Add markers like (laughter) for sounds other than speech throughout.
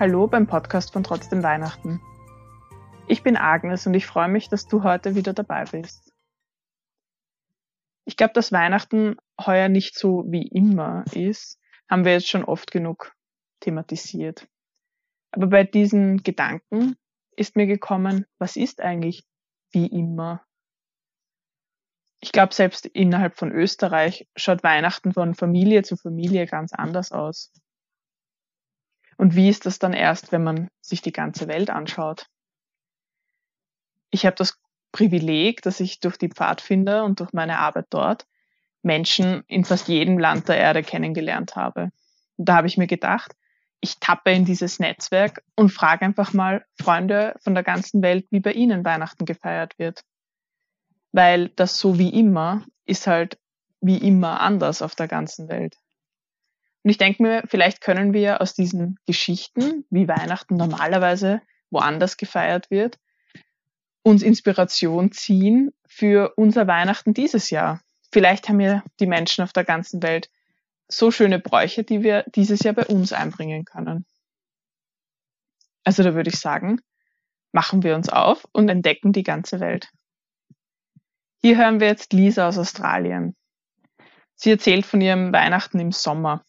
Hallo beim Podcast von Trotzdem Weihnachten. Ich bin Agnes und ich freue mich, dass du heute wieder dabei bist. Ich glaube, dass Weihnachten heuer nicht so wie immer ist, haben wir jetzt schon oft genug thematisiert. Aber bei diesen Gedanken ist mir gekommen, was ist eigentlich wie immer? Ich glaube, selbst innerhalb von Österreich schaut Weihnachten von Familie zu Familie ganz anders aus. Und wie ist das dann erst, wenn man sich die ganze Welt anschaut? Ich habe das Privileg, dass ich durch die Pfadfinder und durch meine Arbeit dort Menschen in fast jedem Land der Erde kennengelernt habe. Und da habe ich mir gedacht, ich tappe in dieses Netzwerk und frage einfach mal Freunde von der ganzen Welt, wie bei ihnen Weihnachten gefeiert wird. Weil das so wie immer ist halt wie immer anders auf der ganzen Welt. Und ich denke mir, vielleicht können wir aus diesen Geschichten, wie Weihnachten normalerweise woanders gefeiert wird, uns Inspiration ziehen für unser Weihnachten dieses Jahr. Vielleicht haben ja die Menschen auf der ganzen Welt so schöne Bräuche, die wir dieses Jahr bei uns einbringen können. Also da würde ich sagen, machen wir uns auf und entdecken die ganze Welt. Hier hören wir jetzt Lisa aus Australien. Sie erzählt von ihrem Weihnachten im Sommer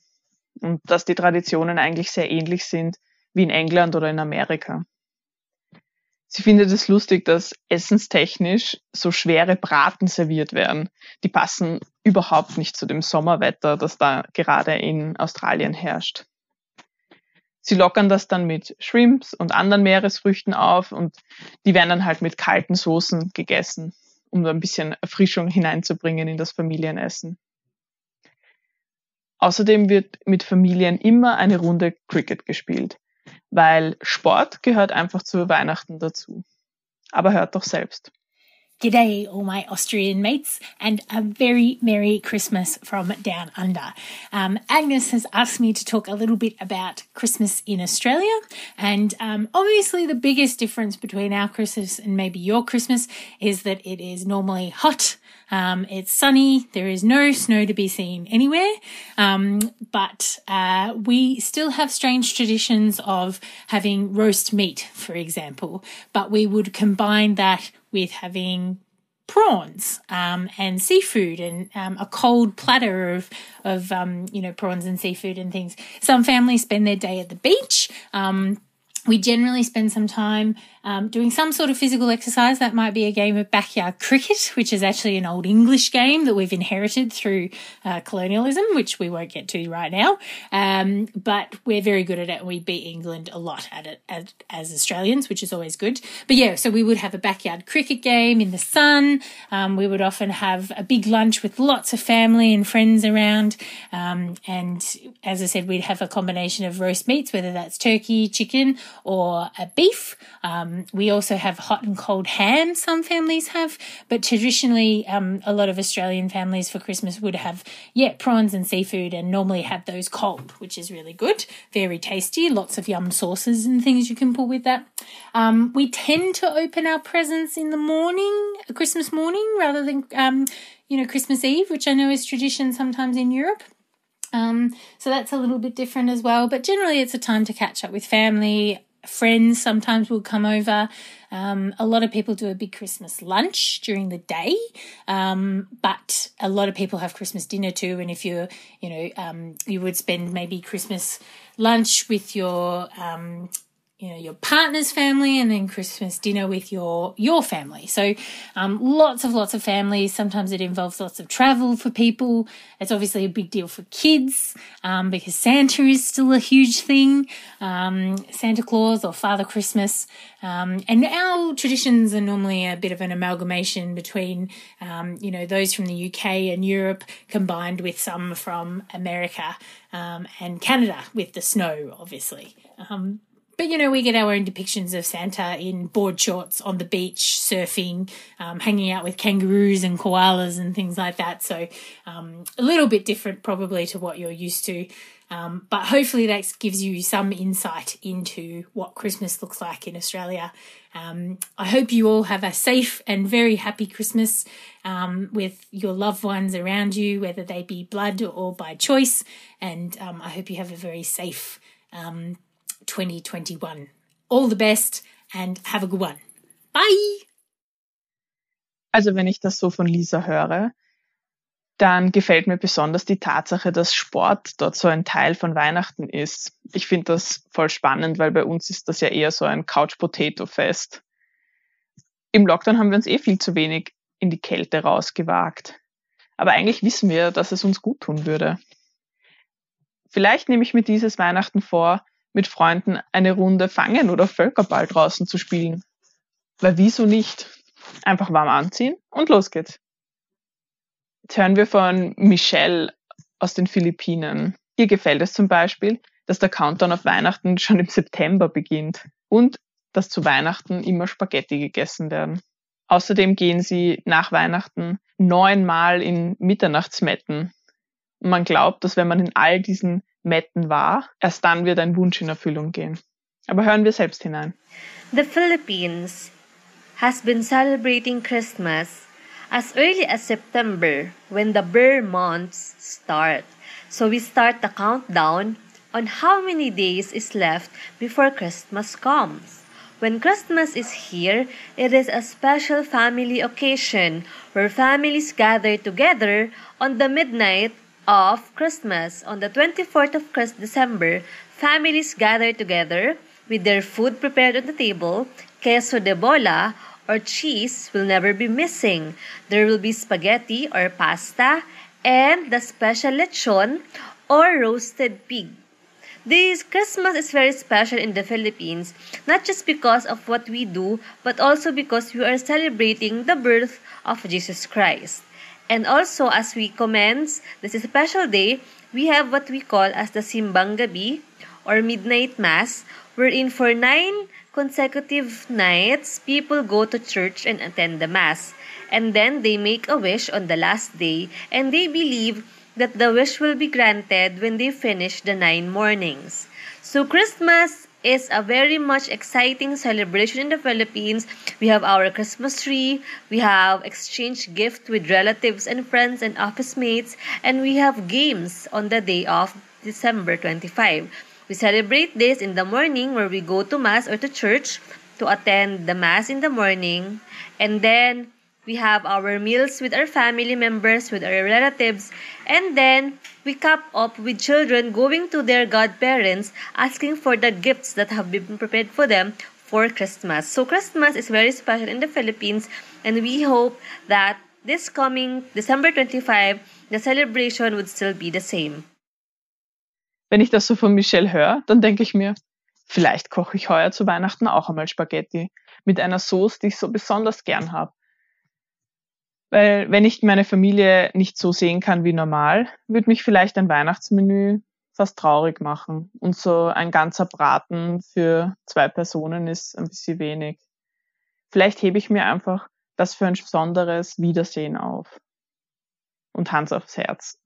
und dass die Traditionen eigentlich sehr ähnlich sind wie in England oder in Amerika. Sie findet es lustig, dass essenstechnisch so schwere Braten serviert werden. Die passen überhaupt nicht zu dem Sommerwetter, das da gerade in Australien herrscht. Sie lockern das dann mit Shrimps und anderen Meeresfrüchten auf und die werden dann halt mit kalten Soßen gegessen, um da ein bisschen Erfrischung hineinzubringen in das Familienessen. Außerdem wird mit Familien immer eine Runde Cricket gespielt weil Sport gehört einfach zu Weihnachten dazu. Aber hört doch selbst. G'day, all my Austrian mates, and a very Merry Christmas from down under. Um, Agnes has asked me to talk a little bit about Christmas in Australia, and um, obviously, the biggest difference between our Christmas and maybe your Christmas is that it is normally hot um, it's sunny. There is no snow to be seen anywhere. Um, but uh, we still have strange traditions of having roast meat, for example. But we would combine that with having prawns um, and seafood and um, a cold platter of of um, you know prawns and seafood and things. Some families spend their day at the beach. Um, we generally spend some time um, doing some sort of physical exercise. That might be a game of backyard cricket, which is actually an old English game that we've inherited through uh, colonialism, which we won't get to right now. Um, but we're very good at it. And we beat England a lot at it as, as, Australians, which is always good. But yeah, so we would have a backyard cricket game in the sun. Um, we would often have a big lunch with lots of family and friends around. Um, and as I said, we'd have a combination of roast meats, whether that's turkey, chicken, or a beef. Um, um, we also have hot and cold ham, some families have, but traditionally, um, a lot of Australian families for Christmas would have, yeah, prawns and seafood and normally have those cold, which is really good, very tasty, lots of yum sauces and things you can pull with that. Um, we tend to open our presents in the morning, Christmas morning, rather than, um, you know, Christmas Eve, which I know is tradition sometimes in Europe. Um, so that's a little bit different as well. But generally, it's a time to catch up with family, friends sometimes will come over. Um, a lot of people do a big Christmas lunch during the day, um, but a lot of people have Christmas dinner too. And if you're, you know, um, you would spend maybe Christmas lunch with your um, you know your partner's family and then christmas dinner with your your family. So um, lots of lots of families sometimes it involves lots of travel for people. It's obviously a big deal for kids um, because santa is still a huge thing. Um, santa claus or father christmas. Um, and our traditions are normally a bit of an amalgamation between um, you know those from the uk and europe combined with some from america um, and canada with the snow obviously. Um, but you know, we get our own depictions of Santa in board shorts on the beach, surfing, um, hanging out with kangaroos and koalas and things like that. So um, a little bit different, probably, to what you're used to. Um, but hopefully, that gives you some insight into what Christmas looks like in Australia. Um, I hope you all have a safe and very happy Christmas um, with your loved ones around you, whether they be blood or by choice. And um, I hope you have a very safe 2021. All the best and have a good one. Bye! Also wenn ich das so von Lisa höre, dann gefällt mir besonders die Tatsache, dass Sport dort so ein Teil von Weihnachten ist. Ich finde das voll spannend, weil bei uns ist das ja eher so ein Couch-Potato-Fest. Im Lockdown haben wir uns eh viel zu wenig in die Kälte rausgewagt. Aber eigentlich wissen wir, dass es uns gut tun würde. Vielleicht nehme ich mir dieses Weihnachten vor, mit Freunden eine Runde Fangen oder Völkerball draußen zu spielen. Weil wieso nicht? Einfach warm anziehen und los geht's. Jetzt hören wir von Michelle aus den Philippinen. Ihr gefällt es zum Beispiel, dass der Countdown auf Weihnachten schon im September beginnt und dass zu Weihnachten immer Spaghetti gegessen werden. Außerdem gehen sie nach Weihnachten neunmal in Mitternachtsmetten. Und man glaubt, dass wenn man in all diesen Metten war, erst dann wird ein Wunsch in Erfüllung gehen. Aber hören wir selbst hinein. The Philippines has been celebrating Christmas as early as September when the Burr months start. So we start the countdown on how many days is left before Christmas comes. When Christmas is here, it is a special family occasion where families gather together on the midnight of Christmas. On the 24th of December, families gather together with their food prepared on the table, queso de bola, or cheese will never be missing. There will be spaghetti or pasta and the special lechon or roasted pig. This Christmas is very special in the Philippines, not just because of what we do, but also because we are celebrating the birth of Jesus Christ. And also, as we commence this special day, we have what we call as the Simbang Gabi or Midnight Mass, wherein for nine consecutive nights, people go to church and attend the Mass. And then they make a wish on the last day, and they believe that the wish will be granted when they finish the nine mornings. So, Christmas is a very much exciting celebration in the Philippines. We have our Christmas tree, we have exchange gift with relatives and friends and office mates, and we have games on the day of December 25. We celebrate this in the morning where we go to Mass or to church to attend the Mass in the morning. And then we have our meals with our family members, with our relatives. And then we cap up with children going to their godparents asking for the gifts that have been prepared for them for Christmas. So Christmas is very special in the Philippines and we hope that this coming December 25, the celebration would still be the same. Wenn ich das so von Michelle höre, dann denke ich mir, vielleicht koche ich heuer zu Weihnachten auch einmal Spaghetti mit einer Sauce, die ich so besonders gern habe. Weil wenn ich meine Familie nicht so sehen kann wie normal, würde mich vielleicht ein Weihnachtsmenü fast traurig machen. Und so ein ganzer Braten für zwei Personen ist ein bisschen wenig. Vielleicht hebe ich mir einfach das für ein besonderes Wiedersehen auf. Und Hans aufs Herz.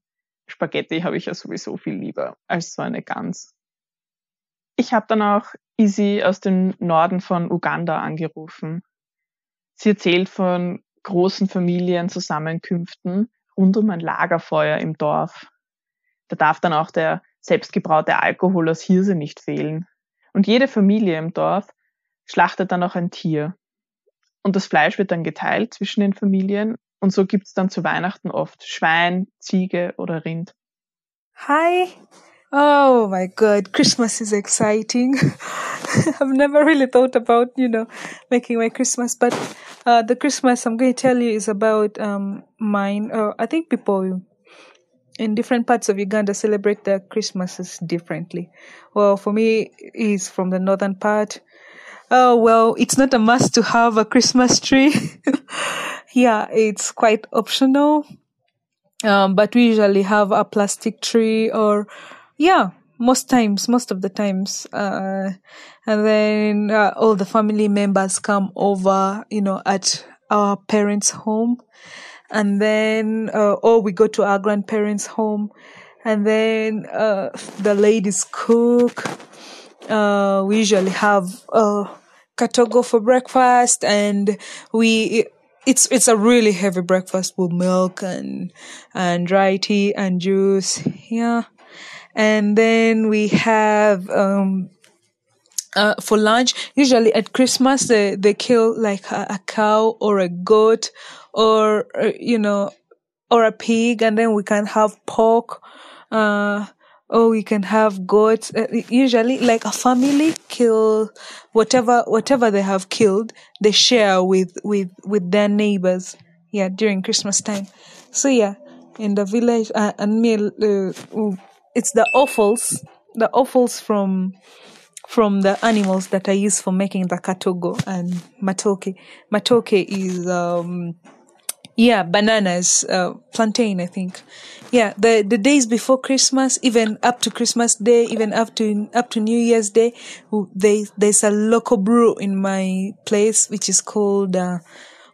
Spaghetti habe ich ja sowieso viel lieber als so eine Gans. Ich habe dann auch Izzy aus dem Norden von Uganda angerufen. Sie erzählt von großen Familienzusammenkünften rund um ein Lagerfeuer im Dorf. Da darf dann auch der selbstgebraute Alkohol aus Hirse nicht fehlen. Und jede Familie im Dorf schlachtet dann auch ein Tier. Und das Fleisch wird dann geteilt zwischen den Familien und so gibt's dann zu Weihnachten oft Schwein, Ziege oder Rind. Hi. Oh my God, Christmas is exciting. (laughs) I've never really thought about, you know, making my Christmas, but uh, the Christmas I'm going to tell you is about um, mine. Uh, I think people in different parts of Uganda celebrate their Christmases differently. Well, for me, it's from the northern part. Oh, well, it's not a must to have a Christmas tree. (laughs) yeah, it's quite optional. Um, but we usually have a plastic tree or, yeah, most times, most of the times. Uh, and then uh, all the family members come over, you know, at our parents' home. And then, uh, or we go to our grandparents' home. And then, uh, the ladies cook. Uh, we usually have, uh, katogo for breakfast and we, it's it's a really heavy breakfast with milk and and dry tea and juice yeah and then we have um uh, for lunch. Usually at Christmas, they, they kill like a, a cow or a goat or, uh, you know, or a pig and then we can have pork. Uh, or we can have goats. Uh, usually, like a family kill whatever, whatever they have killed, they share with, with, with their neighbors. Yeah, during Christmas time. So yeah, in the village, uh, and me, uh, it's the offals, the offals from, from the animals that are used for making the katogo and matoke. Matoke is, um, yeah, bananas, uh, plantain, I think. Yeah, the, the days before Christmas, even up to Christmas Day, even up to, up to New Year's Day, they, there's a local brew in my place, which is called, uh,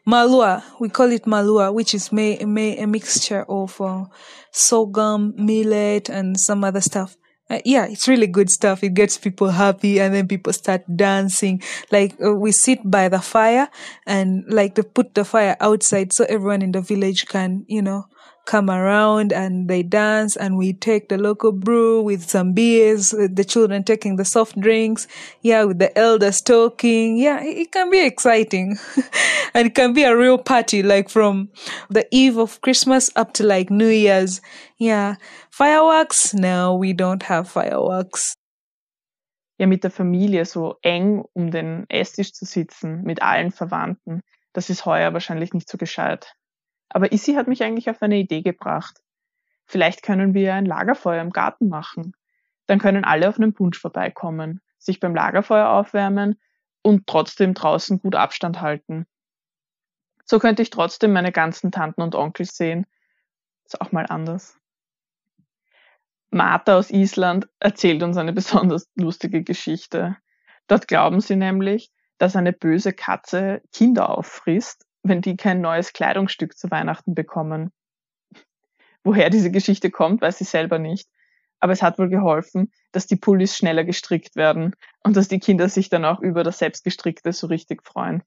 malua. We call it malua, which is may, may, a mixture of, uh, sorghum, millet, and some other stuff. Uh, yeah, it's really good stuff. It gets people happy and then people start dancing. Like uh, we sit by the fire and like to put the fire outside so everyone in the village can, you know, come around and they dance and we take the local brew with some beers, the children taking the soft drinks. Yeah, with the elders talking. Yeah, it, can be exciting (laughs) and it can be a real party, like from the eve of Christmas up to like New Year's. Yeah. Fireworks? No, we don't have fireworks. Ja, mit der Familie so eng um den Esstisch zu sitzen, mit allen Verwandten, das ist heuer wahrscheinlich nicht so gescheit. Aber Issy hat mich eigentlich auf eine Idee gebracht. Vielleicht können wir ein Lagerfeuer im Garten machen. Dann können alle auf einen Punsch vorbeikommen, sich beim Lagerfeuer aufwärmen und trotzdem draußen gut Abstand halten. So könnte ich trotzdem meine ganzen Tanten und Onkels sehen. Ist auch mal anders. Martha aus Island erzählt uns eine (laughs) besonders lustige Geschichte. Dort glauben sie nämlich, dass eine böse Katze Kinder auffrisst wenn die kein neues Kleidungsstück zu Weihnachten bekommen. Woher diese Geschichte kommt, weiß ich selber nicht. Aber es hat wohl geholfen, dass die Pullis schneller gestrickt werden und dass die Kinder sich dann auch über das selbstgestrickte so richtig freuen.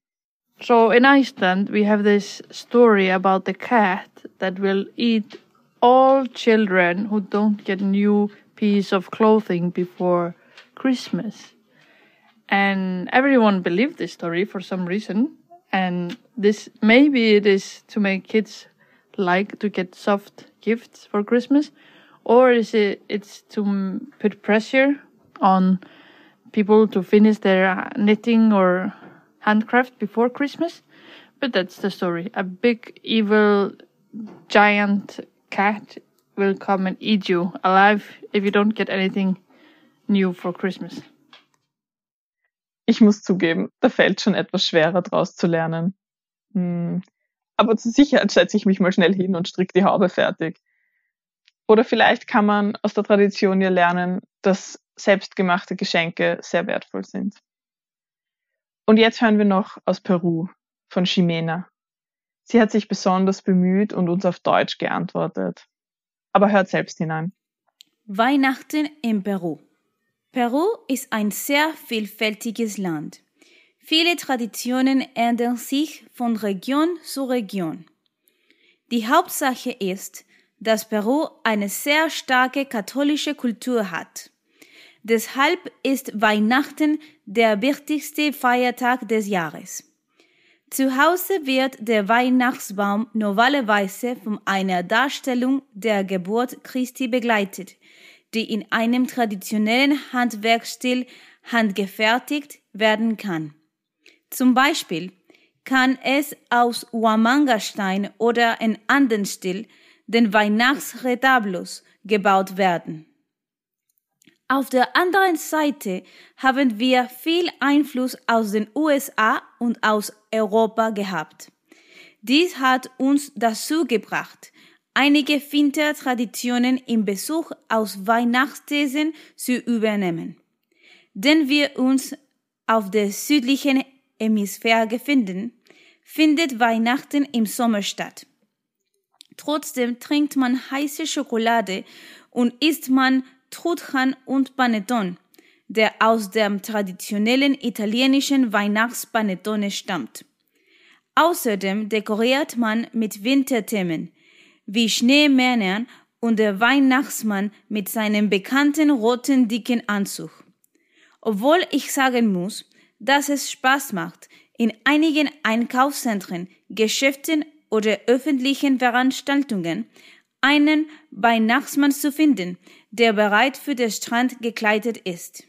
So in Iceland we have this story about the cat that will eat all children who don't get new piece of clothing before Christmas. And everyone believed this story for some reason. And this maybe it is to make kids like to get soft gifts for Christmas, or is it it's to put pressure on people to finish their uh, knitting or handcraft before Christmas? But that's the story. A big evil giant cat will come and eat you alive if you don't get anything new for Christmas. Ich muss zugeben, da fällt schon etwas schwerer draus zu lernen. Hm. Aber zur Sicherheit setze ich mich mal schnell hin und stricke die Haube fertig. Oder vielleicht kann man aus der Tradition ja lernen, dass selbstgemachte Geschenke sehr wertvoll sind. Und jetzt hören wir noch aus Peru von Ximena. Sie hat sich besonders bemüht und uns auf Deutsch geantwortet. Aber hört selbst hinein. Weihnachten in Peru. Peru ist ein sehr vielfältiges Land. Viele Traditionen ändern sich von Region zu Region. Die Hauptsache ist, dass Peru eine sehr starke katholische Kultur hat. Deshalb ist Weihnachten der wichtigste Feiertag des Jahres. Zu Hause wird der Weihnachtsbaum normalerweise von einer Darstellung der Geburt Christi begleitet, die in einem traditionellen Handwerkstil handgefertigt werden kann. Zum Beispiel kann es aus Huamanga-Stein oder in anderen Stil, den Weihnachtsretablos, gebaut werden. Auf der anderen Seite haben wir viel Einfluss aus den USA und aus Europa gehabt. Dies hat uns dazu gebracht, einige Wintertraditionen im Besuch aus Weihnachtsthesen zu übernehmen. Denn wir uns auf der südlichen Hemisphäre befinden, findet Weihnachten im Sommer statt. Trotzdem trinkt man heiße Schokolade und isst man Trudchan und Panettone, der aus dem traditionellen italienischen Weihnachtspanettone stammt. Außerdem dekoriert man mit Winterthemen, wie Schneemännern und der Weihnachtsmann mit seinem bekannten roten dicken Anzug. Obwohl ich sagen muss, dass es Spaß macht, in einigen Einkaufszentren, Geschäften oder öffentlichen Veranstaltungen einen Weihnachtsmann zu finden, der bereit für den Strand gekleidet ist.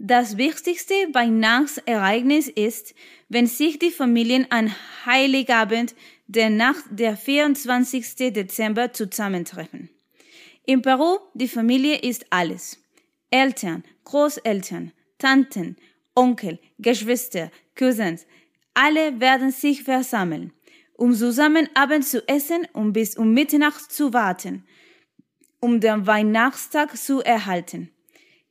Das wichtigste Weihnachtsereignis ist, wenn sich die Familien an Heiligabend der Nacht der 24. Dezember zusammentreffen. In Peru, die Familie ist alles. Eltern, Großeltern, Tanten, Onkel, Geschwister, Cousins, alle werden sich versammeln, um zusammen Abend zu essen und bis um Mitternacht zu warten, um den Weihnachtstag zu erhalten.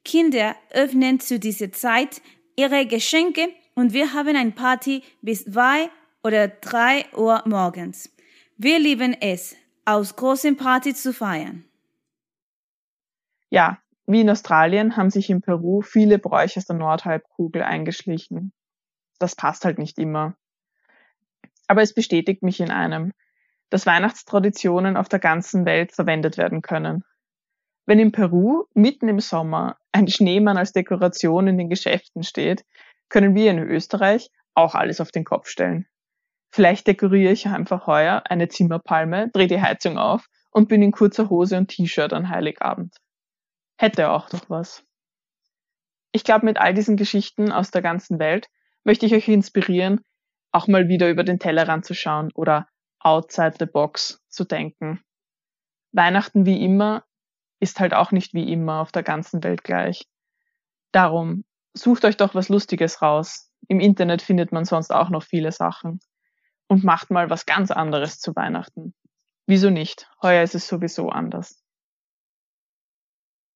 Kinder öffnen zu dieser Zeit ihre Geschenke und wir haben ein Party bis zwei oder drei Uhr morgens. Wir lieben es, aus großen Party zu feiern. Ja, wie in Australien haben sich in Peru viele Bräuche aus der Nordhalbkugel eingeschlichen. Das passt halt nicht immer. Aber es bestätigt mich in einem, dass Weihnachtstraditionen auf der ganzen Welt verwendet werden können. Wenn in Peru mitten im Sommer ein Schneemann als Dekoration in den Geschäften steht, können wir in Österreich auch alles auf den Kopf stellen. Vielleicht dekoriere ich einfach heuer eine Zimmerpalme, drehe die Heizung auf und bin in kurzer Hose und T-Shirt an Heiligabend. Hätte auch doch was. Ich glaube, mit all diesen Geschichten aus der ganzen Welt möchte ich euch inspirieren, auch mal wieder über den Tellerrand zu schauen oder outside the box zu denken. Weihnachten wie immer ist halt auch nicht wie immer auf der ganzen Welt gleich. Darum, sucht euch doch was Lustiges raus. Im Internet findet man sonst auch noch viele Sachen. Und macht mal was ganz anderes zu Weihnachten. Wieso nicht? Heuer ist es sowieso anders.